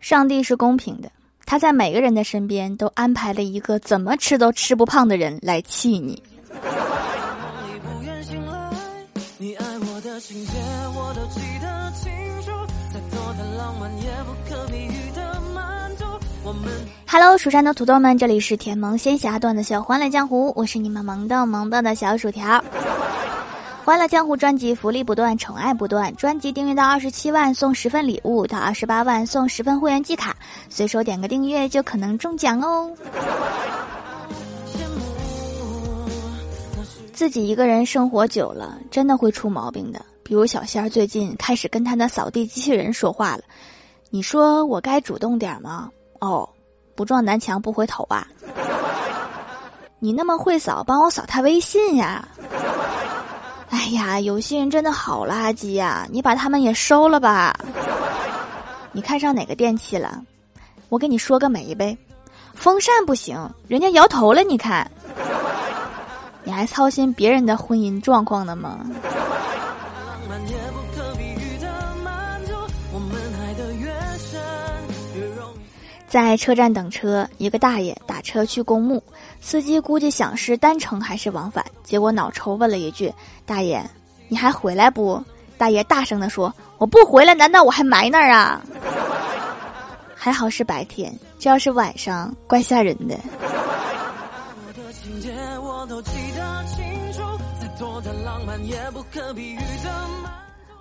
上帝是公平的，他在每个人的身边都安排了一个怎么吃都吃不胖的人来气你。Hello，蜀山的土豆们，这里是甜萌仙侠段的小欢乐江湖，我是你们萌豆萌到的小薯条。欢乐江湖专辑福利不断，宠爱不断。专辑订阅到二十七万送十份礼物，到二十八万送十份会员季卡，随手点个订阅就可能中奖哦。自己一个人生活久了，真的会出毛病的。比如小仙儿最近开始跟他的扫地机器人说话了，你说我该主动点吗？哦。不撞南墙不回头啊！你那么会扫，帮我扫他微信呀！哎呀，有些人真的好垃圾呀！你把他们也收了吧。你看上哪个电器了？我给你说个媒呗。风扇不行，人家摇头了。你看，你还操心别人的婚姻状况呢吗？在车站等车，一个大爷打车去公墓，司机估计想是单程还是往返，结果脑抽问了一句：“大爷，你还回来不？”大爷大声地说：“我不回来，难道我还埋那儿啊？” 还好是白天，这要是晚上，怪吓人的。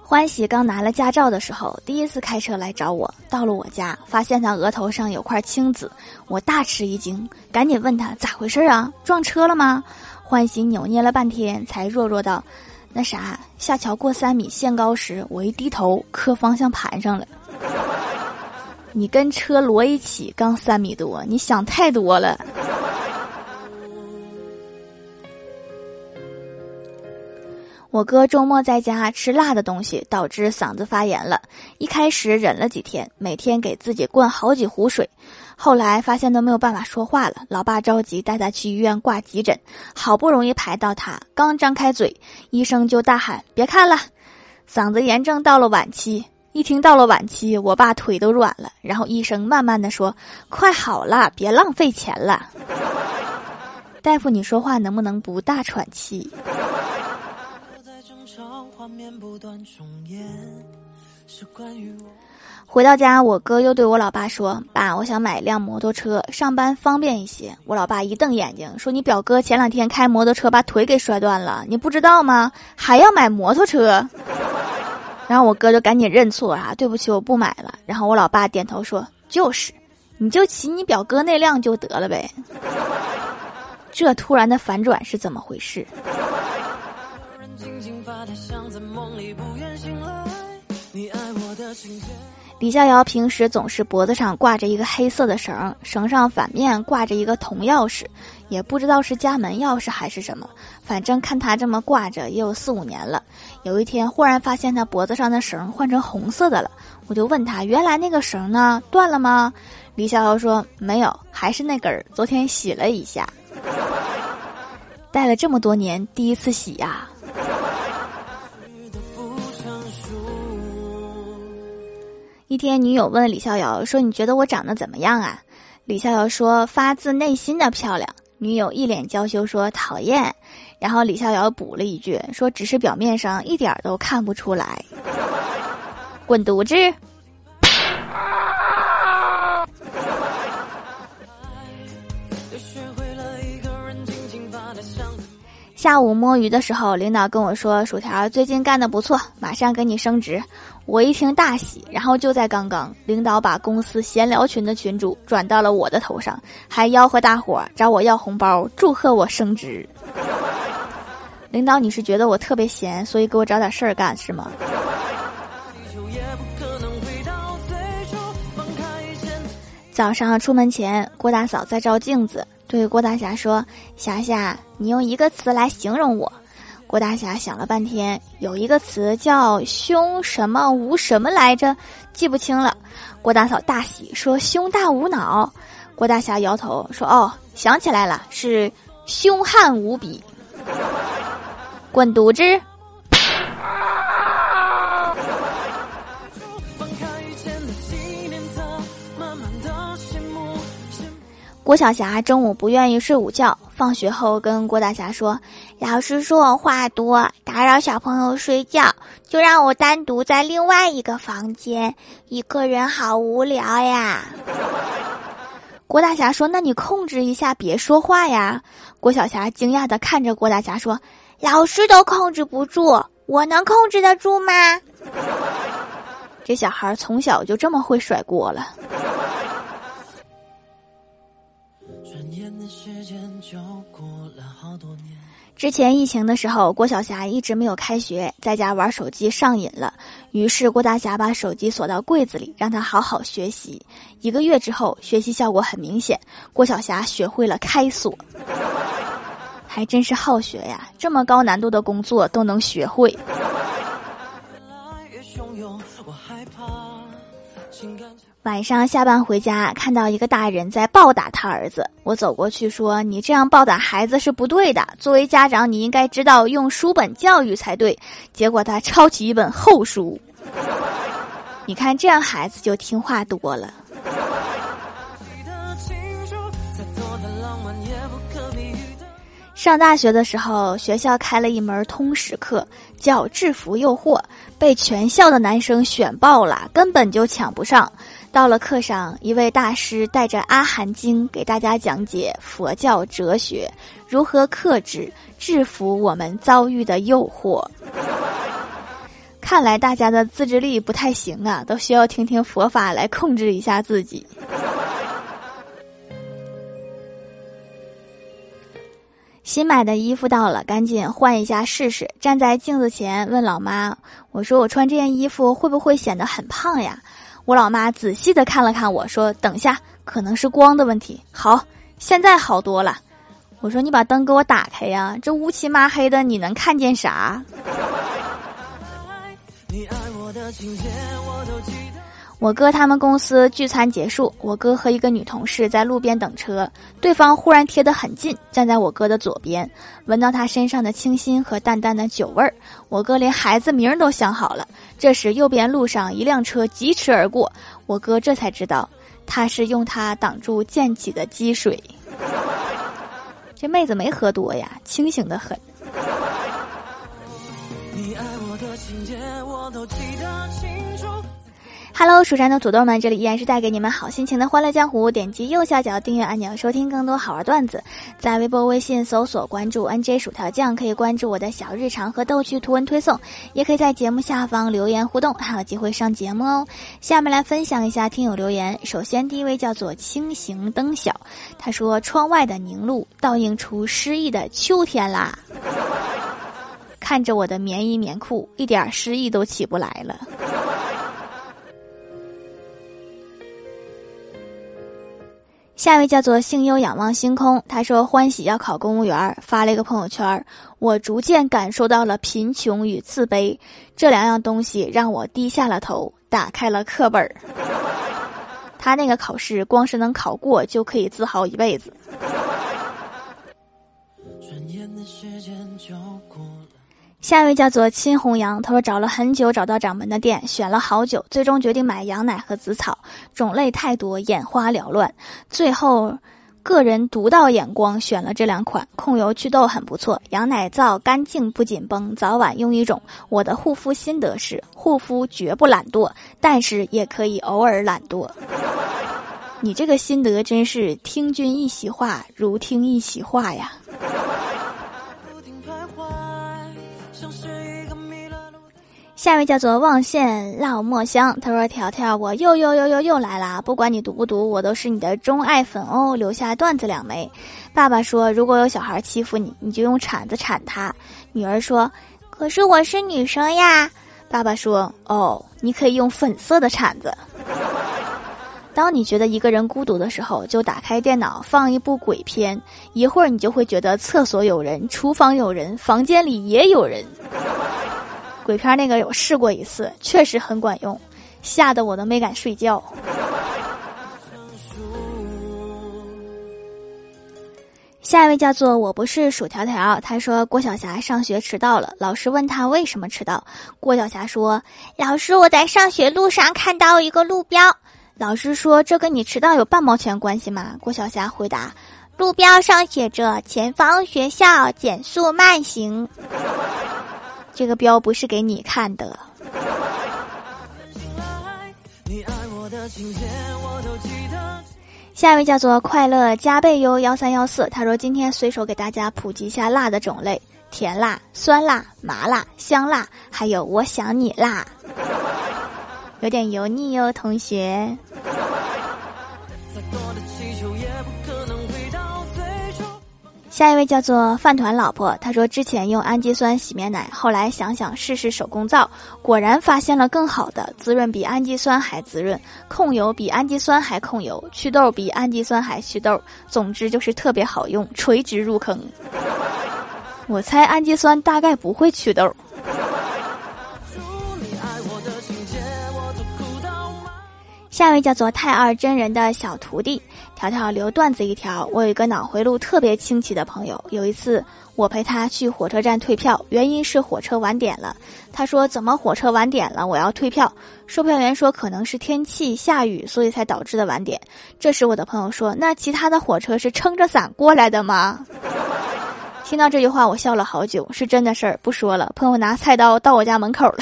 欢喜刚拿了驾照的时候，第一次开车来找我。到了我家，发现他额头上有块青紫，我大吃一惊，赶紧问他咋回事啊？撞车了吗？欢喜扭捏了半天，才弱弱道：“那啥，下桥过三米限高时，我一低头磕方向盘上了。你跟车摞一起，刚三米多，你想太多了。”我哥周末在家吃辣的东西，导致嗓子发炎了。一开始忍了几天，每天给自己灌好几壶水，后来发现都没有办法说话了。老爸着急带他去医院挂急诊，好不容易排到他，刚张开嘴，医生就大喊：“别看了，嗓子炎症到了晚期。”一听到了晚期，我爸腿都软了。然后医生慢慢的说：“快好了，别浪费钱了。”大夫，你说话能不能不大喘气？面不断重演，是关于我回到家，我哥又对我老爸说：“爸，我想买一辆摩托车，上班方便一些。”我老爸一瞪眼睛，说：“你表哥前两天开摩托车把腿给摔断了，你不知道吗？还要买摩托车？” 然后我哥就赶紧认错啊，对不起，我不买了。然后我老爸点头说：“就是，你就骑你表哥那辆就得了呗。”这突然的反转是怎么回事？李逍遥平时总是脖子上挂着一个黑色的绳，绳上反面挂着一个铜钥匙，也不知道是家门钥匙还是什么。反正看他这么挂着也有四五年了。有一天忽然发现他脖子上的绳换成红色的了，我就问他：“原来那个绳呢？断了吗？”李逍遥说：“没有，还是那根儿，昨天洗了一下。”戴了这么多年，第一次洗呀。一天，女友问李逍遥说：“你觉得我长得怎么样啊？”李逍遥说：“发自内心的漂亮。”女友一脸娇羞说：“讨厌。”然后李逍遥补了一句说：“只是表面上一点都看不出来。”滚犊子！下午摸鱼的时候，领导跟我说：“薯条最近干的不错，马上给你升职。”我一听大喜，然后就在刚刚，领导把公司闲聊群的群主转到了我的头上，还吆喝大伙找我要红包，祝贺我升职。领导，你是觉得我特别闲，所以给我找点事儿干是吗？早上出门前，郭大嫂在照镜子。对郭大侠说：“霞霞，你用一个词来形容我。”郭大侠想了半天，有一个词叫“胸什么无什么来着”，记不清了。郭大嫂大喜说：“胸大无脑。”郭大侠摇头说：“哦，想起来了，是凶悍无比。”滚犊子！郭晓霞中午不愿意睡午觉，放学后跟郭大侠说：“老师说我话多，打扰小朋友睡觉，就让我单独在另外一个房间，一个人好无聊呀。”郭大侠说：“那你控制一下，别说话呀。”郭晓霞惊讶的看着郭大侠说：“老师都控制不住，我能控制得住吗？”这小孩从小就这么会甩锅了。之前疫情的时候，郭晓霞一直没有开学，在家玩手机上瘾了。于是郭大侠把手机锁到柜子里，让他好好学习。一个月之后，学习效果很明显，郭晓霞学会了开锁，还真是好学呀！这么高难度的工作都能学会。晚上下班回家，看到一个大人在暴打他儿子，我走过去说：“你这样暴打孩子是不对的，作为家长，你应该知道用书本教育才对。”结果他抄起一本厚书，你看这样孩子就听话多了。上大学的时候，学校开了一门通识课，叫《制服诱惑》，被全校的男生选爆了，根本就抢不上。到了课上，一位大师带着《阿含经》给大家讲解佛教哲学，如何克制、制服我们遭遇的诱惑。看来大家的自制力不太行啊，都需要听听佛法来控制一下自己。新买的衣服到了，赶紧换一下试试。站在镜子前问老妈：“我说我穿这件衣服会不会显得很胖呀？”我老妈仔细的看了看我说：“等下，可能是光的问题。”好，现在好多了。我说：“你把灯给我打开呀，这乌漆麻黑的，你能看见啥？” 你爱我的情节，我都记得我哥他们公司聚餐结束，我哥和一个女同事在路边等车，对方忽然贴得很近，站在我哥的左边，闻到他身上的清新和淡淡的酒味儿。我哥连孩子名都想好了。这时，右边路上一辆车疾驰而过，我哥这才知道，他是用它挡住溅起的积水。这妹子没喝多呀，清醒的很。你爱我的情节，我都记得。Hello，蜀山的土豆们，这里依然是带给你们好心情的欢乐江湖。点击右下角订阅按钮，收听更多好玩段子。在微博、微信搜索关注 NJ 薯条酱，可以关注我的小日常和逗趣图文推送，也可以在节目下方留言互动，还有机会上节目哦。下面来分享一下听友留言。首先，第一位叫做轻行灯晓，他说：“窗外的凝露倒映出诗意的秋天啦。”看着我的棉衣棉裤，一点诗意都起不来了。下一位叫做幸优仰望星空，他说欢喜要考公务员，发了一个朋友圈我逐渐感受到了贫穷与自卑这两样东西，让我低下了头，打开了课本儿他那个考试光是能考过就可以自豪一辈子。转眼的时间就下一位叫做亲红羊，他说找了很久找到掌门的店，选了好久，最终决定买羊奶和紫草，种类太多，眼花缭乱，最后个人独到眼光选了这两款，控油祛痘很不错，羊奶皂干净不紧绷，早晚用一种。我的护肤心得是，护肤绝不懒惰，但是也可以偶尔懒惰。你这个心得真是听君一席话，如听一席话呀。下一位叫做望线烙墨香，他说：“条条，我又又又又又来啦！不管你读不读，我都是你的钟爱粉哦。留下段子两枚。”爸爸说：“如果有小孩欺负你，你就用铲子铲他。”女儿说：“可是我是女生呀。”爸爸说：“哦，你可以用粉色的铲子。” 当你觉得一个人孤独的时候，就打开电脑放一部鬼片，一会儿你就会觉得厕所有人，厨房有人，房间里也有人。鬼片那个有试过一次，确实很管用，吓得我都没敢睡觉。下一位叫做我不是薯条条，他说郭晓霞上学迟到了，老师问他为什么迟到，郭晓霞说：“老师，我在上学路上看到一个路标。”老师说这跟你迟到有半毛钱关系吗？郭晓霞回答：路标上写着前方学校，减速慢行。这个标不是给你看的。下一位叫做快乐加倍哟幺三幺四，他说今天随手给大家普及一下辣的种类：甜辣、酸辣、麻辣、香辣，还有我想你辣，有点油腻哟，同学。下一位叫做饭团老婆，她说之前用氨基酸洗面奶，后来想想试试手工皂，果然发现了更好的，滋润比氨基酸还滋润，控油比氨基酸还控油，祛痘比氨基酸还祛痘，总之就是特别好用，垂直入坑。我猜氨基酸大概不会祛痘。下一位叫做太二真人的小徒弟。条条留段子一条，我有一个脑回路特别清奇的朋友。有一次，我陪他去火车站退票，原因是火车晚点了。他说：“怎么火车晚点了？我要退票。”售票员说：“可能是天气下雨，所以才导致的晚点。”这时，我的朋友说：“那其他的火车是撑着伞过来的吗？”听到这句话，我笑了好久。是真的事儿，不说了。朋友拿菜刀到我家门口了。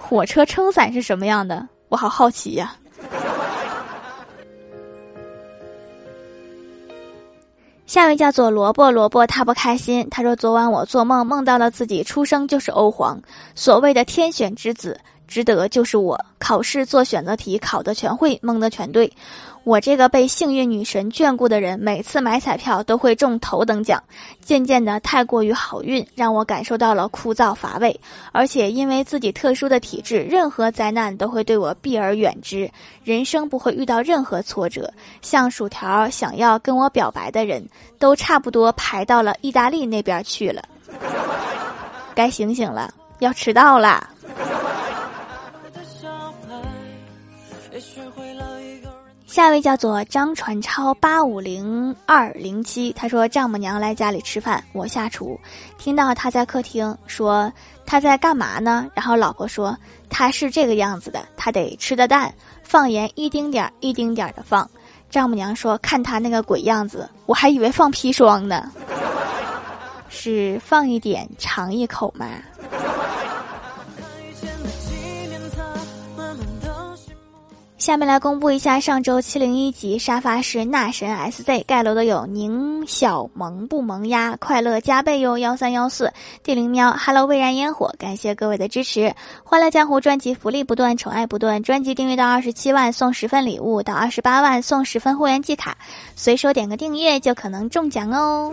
火车撑伞是什么样的？我好好奇呀。下一位叫做萝卜萝卜，他不开心。他说：“昨晚我做梦，梦到了自己出生就是欧皇，所谓的天选之子，值得就是我。考试做选择题考的全会，蒙的全对。”我这个被幸运女神眷顾的人，每次买彩票都会中头等奖。渐渐的，太过于好运，让我感受到了枯燥乏味。而且，因为自己特殊的体质，任何灾难都会对我避而远之，人生不会遇到任何挫折。像薯条想要跟我表白的人，都差不多排到了意大利那边去了。该醒醒了，要迟到啦。下一位叫做张传超八五零二零七，他说丈母娘来家里吃饭，我下厨，听到他在客厅说他在干嘛呢？然后老婆说他是这个样子的，他得吃的淡，放盐一丁点儿一丁点儿的放。丈母娘说看他那个鬼样子，我还以为放砒霜呢，是放一点尝一口吗？下面来公布一下上周七零一集沙发是纳神 SZ 盖楼的有宁小萌不萌呀，快乐加倍哟幺三幺四地灵喵，Hello 蔚然烟火，感谢各位的支持，欢乐江湖专辑福利不断，宠爱不断，专辑订阅到二十七万送十份礼物，到二十八万送十份会员季卡，随手点个订阅就可能中奖哦。